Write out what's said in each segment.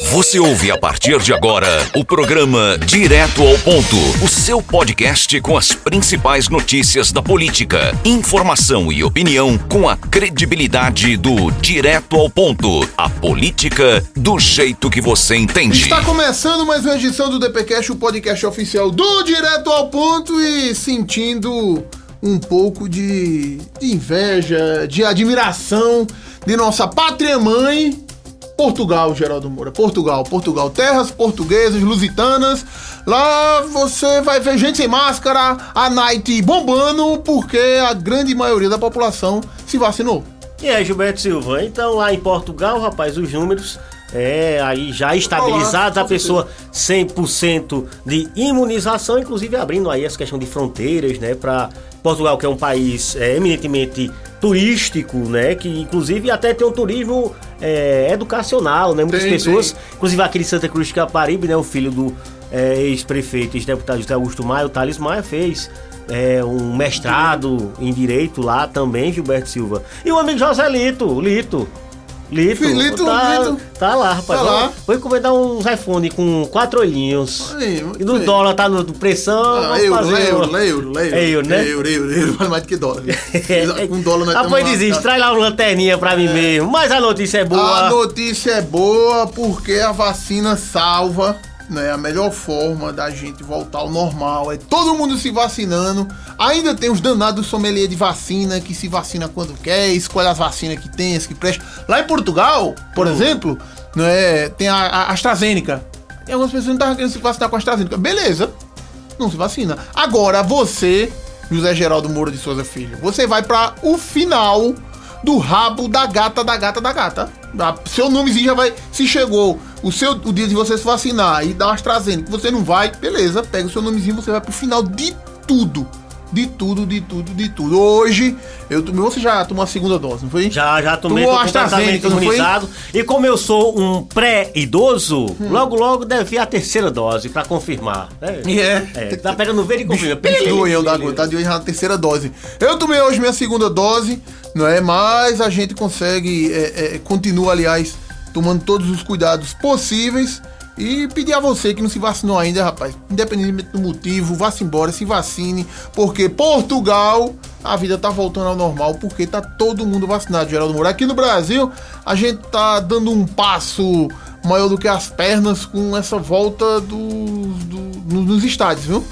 Você ouve a partir de agora o programa Direto ao Ponto, o seu podcast com as principais notícias da política, informação e opinião com a credibilidade do Direto ao Ponto, a política do jeito que você entende. Está começando mais uma edição do DPcast, o podcast oficial do Direto ao Ponto e sentindo um pouco de, de inveja, de admiração de nossa pátria mãe, Portugal, Geraldo Moura. Portugal, Portugal. Terras portuguesas, lusitanas. Lá você vai ver gente sem máscara, a night bombando, porque a grande maioria da população se vacinou. E aí, Gilberto Silva, então lá em Portugal, rapaz, os números é aí já estabilizados, a pessoa 100% de imunização, inclusive abrindo aí essa questão de fronteiras, né, para Portugal, que é um país é, eminentemente turístico, né? Que inclusive até tem um turismo é, educacional, né? Muitas tem, pessoas, tem. inclusive aquele Santa Cruz de Caparibe, né? O filho do é, ex-prefeito, ex-deputado José Augusto Maia, o Thales Maia, fez é, um mestrado em Direito lá também, Gilberto Silva. E o amigo José Lito, Lito, Lito. Lito, tá, Lito. Tá lá, rapaz. Tá lá. Vou encomendar uns iPhone com quatro olhinhos. Aí, e no dólar tá no pressão. Ah, euro, euro, euro, euro, euro. Euro, né? Euro, euro, euro. Vale mais do que dólar. Com dólar nós Ah, pois desiste. Traz lá uma lanterninha pra mim é. mesmo. Mas a notícia é boa. A notícia é boa porque a vacina salva né? A melhor forma da gente voltar ao normal é todo mundo se vacinando. Ainda tem os danados sommelier de vacina que se vacina quando quer, escolhe as vacinas que tem, as que prestam. Lá em Portugal, por uhum. exemplo, né, tem a, a AstraZeneca. Tem algumas pessoas que não estavam querendo se vacinar com a AstraZeneca. Beleza, não se vacina. Agora, você, José Geraldo Moura de Souza Filho, você vai para o final do rabo da gata, da gata, da gata. Seu nomezinho já vai. Se chegou o seu o dia de você se vacinar e dar AstraZeneca, você não vai, beleza, pega o seu nomezinho, você vai pro final de tudo. De tudo, de tudo, de tudo. Hoje, eu tomei. Você já tomou a segunda dose, não foi? Já, já tomei. Tomou AstraZeneca, imunizado. E como eu sou um pré-idoso, logo, logo deve vir a terceira dose pra confirmar. É. Yeah. é tá pegando verde e confirma. Doeu da gota, tá de hoje na terceira dose. Eu tomei hoje minha segunda dose, não é? Mas a gente consegue. É, é, continua, aliás, tomando todos os cuidados possíveis e pedir a você que não se vacinou ainda, rapaz, independente do motivo, vá-se embora, se vacine, porque Portugal, a vida tá voltando ao normal, porque tá todo mundo vacinado, Geraldo Moura. Aqui no Brasil, a gente tá dando um passo maior do que as pernas com essa volta do, do nos estádios, viu?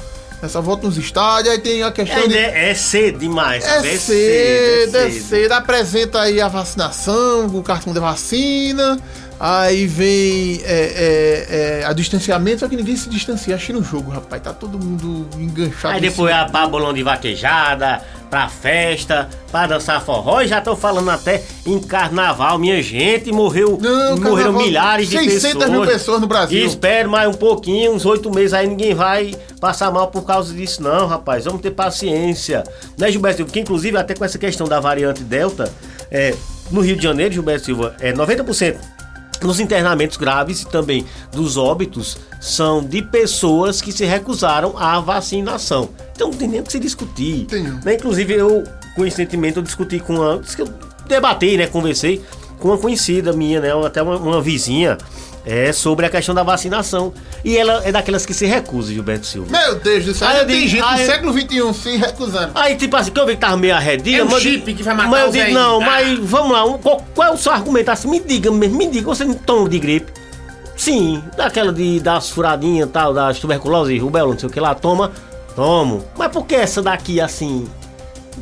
Essa volta nos estádios, aí tem a questão é, de... É cedo demais. É, é cedo, é cedo. É cedo. Apresenta aí a vacinação, o cartão de vacina, Aí vem é, é, é, a distanciamento, só que ninguém se distancia. Achei no jogo, rapaz. Tá todo mundo enganchado. Aí depois a pra bolão de vaquejada, pra festa, pra dançar forró. E já estão falando até em carnaval. Minha gente, morreu, Não, morreram milhares de 600 pessoas. 600 mil pessoas no Brasil. E espero mais um pouquinho, uns oito meses aí, ninguém vai passar mal por causa disso, não, rapaz. Vamos ter paciência. Né, Gilberto Silva? Que inclusive até com essa questão da variante Delta, é, no Rio de Janeiro, Gilberto Silva, é 90% nos internamentos graves e também dos óbitos são de pessoas que se recusaram à vacinação. Então não tem nem o que se discutir. Né? Inclusive, eu, coincidentemente, eu discuti com uma. Eu debatei, né? Conversei com uma conhecida minha, né? Até uma, uma vizinha é sobre a questão da vacinação. E ela é daquelas que se recusa, Gilberto Silva. Meu Deus do céu, aí tem gente aí, no século XXI se recusando. Aí, tipo assim, que eu vi que tava meio arredia. É um chip que vai matar Mas eu digo, não, ah. mas vamos lá, um, qual, qual, é o seu argumento? Assim, me diga mesmo, me diga, você não toma de gripe? Sim, daquela de das furadinhas e tal, das tuberculose, rubéola, não sei o que lá, toma, tomo. Mas por que essa daqui assim?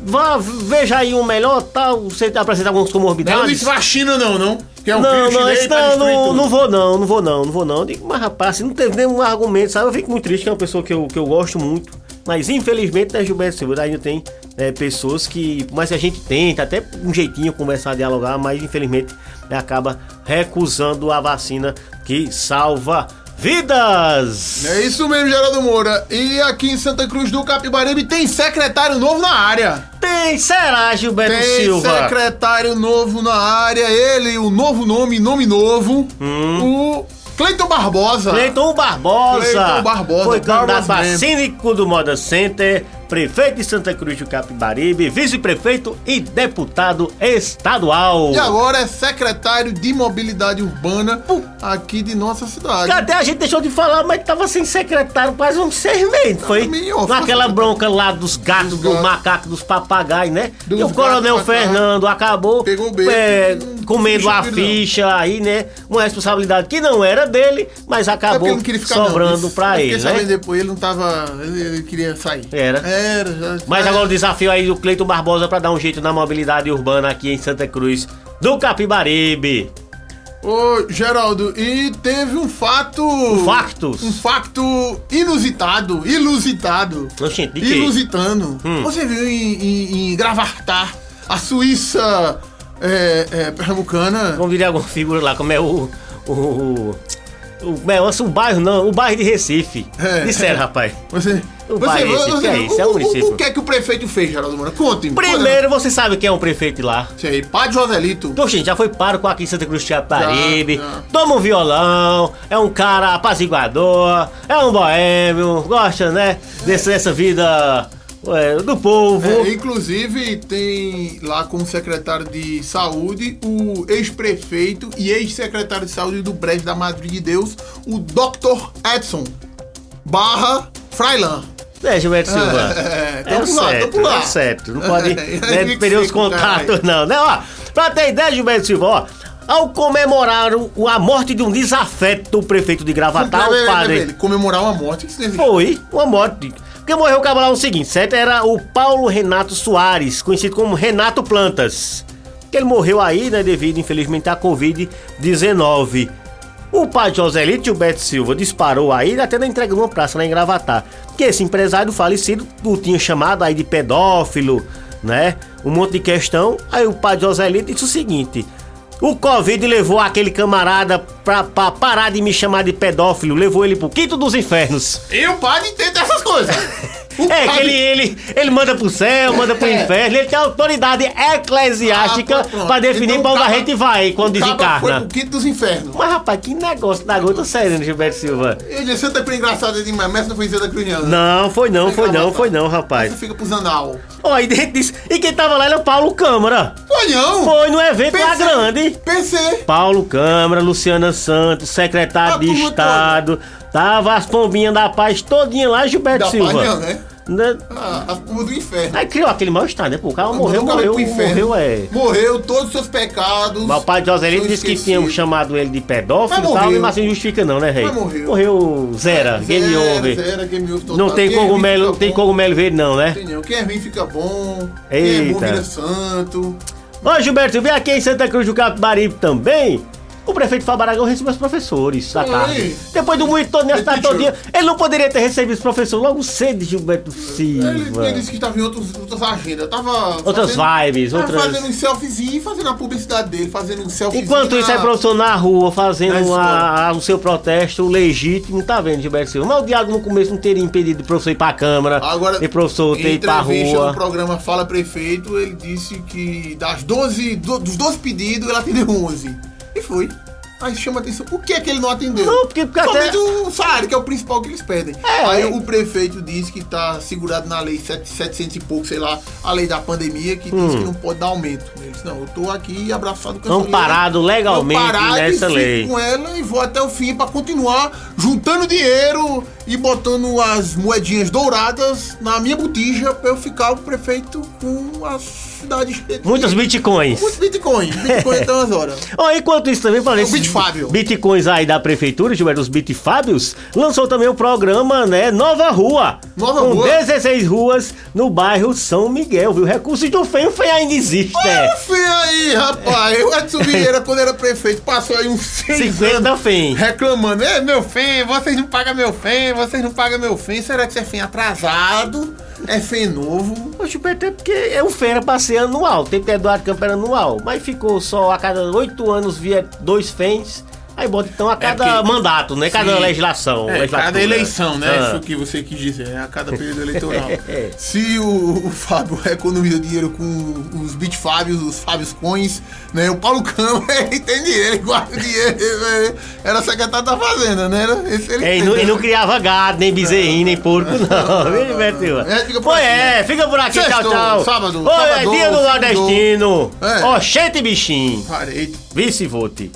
Vá, veja aí um melhor, tal, você apresenta algumas comorbidades. Não disse vacina não, não. Que é um não, não, esse, não, não, não, vou não, não vou não, não vou não. Digo, mas rapaz, se não teve nenhum argumento, sabe? Eu fico muito triste, que é uma pessoa que eu, que eu gosto muito. Mas infelizmente, né, Gilberto Silva, ainda tem né, pessoas que, mas a gente tenta até um jeitinho conversar, dialogar, mas infelizmente né, acaba recusando a vacina que salva vidas! É isso mesmo, Geraldo Moura. E aqui em Santa Cruz do Capibaribe tem secretário novo na área. Tem, será, Gilberto tem Silva? Tem secretário novo na área. Ele, o novo nome, nome novo. Hum. O Cleiton Barbosa. Cleiton Barbosa. Cleiton Barbosa. Foi candidato a síndico do Moda Center prefeito de Santa Cruz do Capibaribe, vice-prefeito e deputado estadual. E agora é secretário de mobilidade urbana aqui de nossa cidade. Até a gente deixou de falar, mas tava sem secretário quase uns seis meses. Foi ó, naquela bronca lá dos gatos, Dos do gatos. macaco, dos papagaios, né? Dos e o Coronel gatos. Fernando acabou Pegou o beco, é, comendo a substituiu, não. ficha aí, né? Uma responsabilidade que não era dele, mas É acabou ficar sobrando não, pra Eu ele, né? depois, ele não tava. Ele, ele queria sair. Era. Era, já. Mas é. agora o desafio aí do Cleiton Barbosa pra dar um jeito na mobilidade urbana aqui em Santa Cruz do Capibaribe. Ô, Geraldo, e teve um fato. Factos. Um facto inusitado, ilusitado. Oxente, de? Ilusitano. Hum. Você viu em, em, em Gravatá, a Suíça é, é, pernambucana? Como diria alguma figura lá, como é o. O. o como é, o bairro não, o bairro de Recife. É. Disseram, rapaz. Você. O você, bairro esse, você que é isso? É o, o, município. o que é que o prefeito fez, Geraldo Moura? Conte-me. Primeiro, você sabe quem é um prefeito lá. Sei, Padre Joselito. Então, gente, já foi pároco aqui em Santa Cruz de Caparibe, toma um violão, é um cara apaziguador, é um boêmio, gosta, né, desse, dessa vida é, do povo. É, inclusive, tem lá como secretário de saúde o ex-prefeito e ex-secretário de saúde do Brejo da Madre de Deus, o Dr. Edson barra Frailan. É, Gilberto Silva. É, É, o lá, certo, lá. é o certo. Não pode É, né, perder os contatos, não, né? Ó, pra ter ideia, Gilberto Silva, ó. Ao comemorar o- a morte de um desafeto do prefeito de Gravatar, o peraí, padre. peraí, Comemorar uma morte. que? Foi uma morte. Porque morreu o cabo lá o seguinte, certo? Era o Paulo Renato Soares, conhecido como Renato Plantas. Que ele morreu aí, né, devido, infelizmente, à Covid-19. O pai de Joselito Gilberto Silva disparou aí, até na entrega uma praça lá em Gravatar. Que esse empresário falecido o tinha chamado aí de pedófilo, né? Um monte de questão. Aí o pai de Joselito disse o seguinte: o Covid levou aquele camarada pra, pra parar de me chamar de pedófilo, levou ele pro quinto dos infernos. E o padre entende essas coisas. É, que ele, ele, ele manda pro céu, manda pro É. inferno, ele tem autoridade eclesiástica Ah, pronto. pra definir Então, pra onde a gente vai quando caba Foi desencarna. pro quinto dos infernos. Mas rapaz, que negócio da gota sério, né, Gilberto Silva? Eu disse, Santa Cruz engraçada demais, mas não foi em Santa Cruz, não. Não, foi não, foi não, foi não, rapaz. Você fica pros anal. Ó, e dentro disso. E quem tava lá era o Paulo Câmara. Foi não. Foi no evento lá Pensei- grande. Pensei. Paulo Câmara, Luciana Santos, secretário de Estado. Tava as pombinhas da paz todinha lá, Gilberto Da Silva. paz não, né? Né? Ah, a turma do inferno. Aí criou aquele mal-estar, né? Pô, o cara morreu, morreu, morreu, é. Morreu todos os seus pecados. Mas o pai de Joselito disse que tinham chamado ele de pedófilo e tal, mas assim não justifica não, né, rei? Mas morreu. Morreu zera, game Zero, over. zero, game over total. Não tem Quem é cogumelo, não tem cogumelo verde não, né? Tem não. Quem é ruim fica bom. Quem é bom Eita. vira santo. Ô Gilberto, vem aqui em Santa Cruz do Capibaribe também. O prefeito Fábio Aragão recebeu os professores da tarde. Depois do todo nessa tarde todinha, ele não poderia ter recebido os professores logo cedo, Gilberto Ele, Silva. ele disse que estava em outros, outras agendas. Tava Outras vibes, tava outras- fazendo um selfiezinho e fazendo a publicidade dele, fazendo um selfiezinho. Enquanto isso, na- é professor na rua fazendo a- a- o seu protesto legítimo, tá vendo, Gilberto Silva? Mas o diálogo no começo não teria impedido o professor ir pra Câmara Agora, e o professor ter ido pra entrevista rua. no programa Fala Prefeito, ele disse que das 12, do- dos 12 pedidos, ele atendeu 11. Foi. Aí chama atenção. O que é que ele não atendeu? Não, porque- porque Somente até- o salário, que é o principal que eles pedem. É. Aí o prefeito disse que tá segurado na lei 7, 700 e pouco, sei lá, a lei da pandemia, que diz que não pode dar aumento. Disse, não, eu tô aqui abraçado com essa lei. Amparado legalmente Amparado e nessa lei. com ela e vou até o fim pra continuar juntando dinheiro e botando as moedinhas douradas na minha botija pra eu ficar o prefeito com a cidade cheia de Muitos bitcoins. Muitos bitcoins. Bitcoin então as horas. Ó, enquanto isso também, falei É o Bitfábio. bitcoins aí da prefeitura, Gilberto, os Bitfábios, lançou também o programa, né, Nova Rua. Nova com Rua. 16 ruas no bairro São Miguel, viu? Recursos do FEM, o FEM ainda existe, é. Fim aí, rapaz. O Edson Vieira, quando era prefeito, passou aí uns 6 50 anos FEM. reclamando. É, meu FEM, vocês não pagam meu FEM, vocês não pagam meu FEM. Será que isso é FEM atrasado? É FEM novo? O Gilberto é porque é o FEM era pra ser anual, tem que ter Eduardo Campos era anual, mas ficou só a cada oito anos via dois FEMs. Aí bota então a cada é porque, mandato, né? Cada sim, legislação. É, cada eleição, né? Ah. Isso que você quis dizer, a cada período eleitoral. Se o, o Fábio economiza dinheiro com os Bit Fábios, os Fábios Coins, né? O Paulo Câmara, ele tem dinheiro, ele guarda dinheiro. Era secretário da Fazenda, né? Esse ele é, e, não, e não criava gado, nem bezerrinho, nem porco, não. Viu, Bertil? É, fica por aqui. é, fica por aqui, tchau, tchau. Sábado, Oi, é sábado, dia do nordestino. É. Oxente, bichinho. Parei. Vice-vote.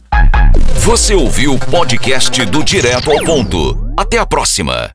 Você ouviu o podcast do Direto ao Ponto. Até a próxima.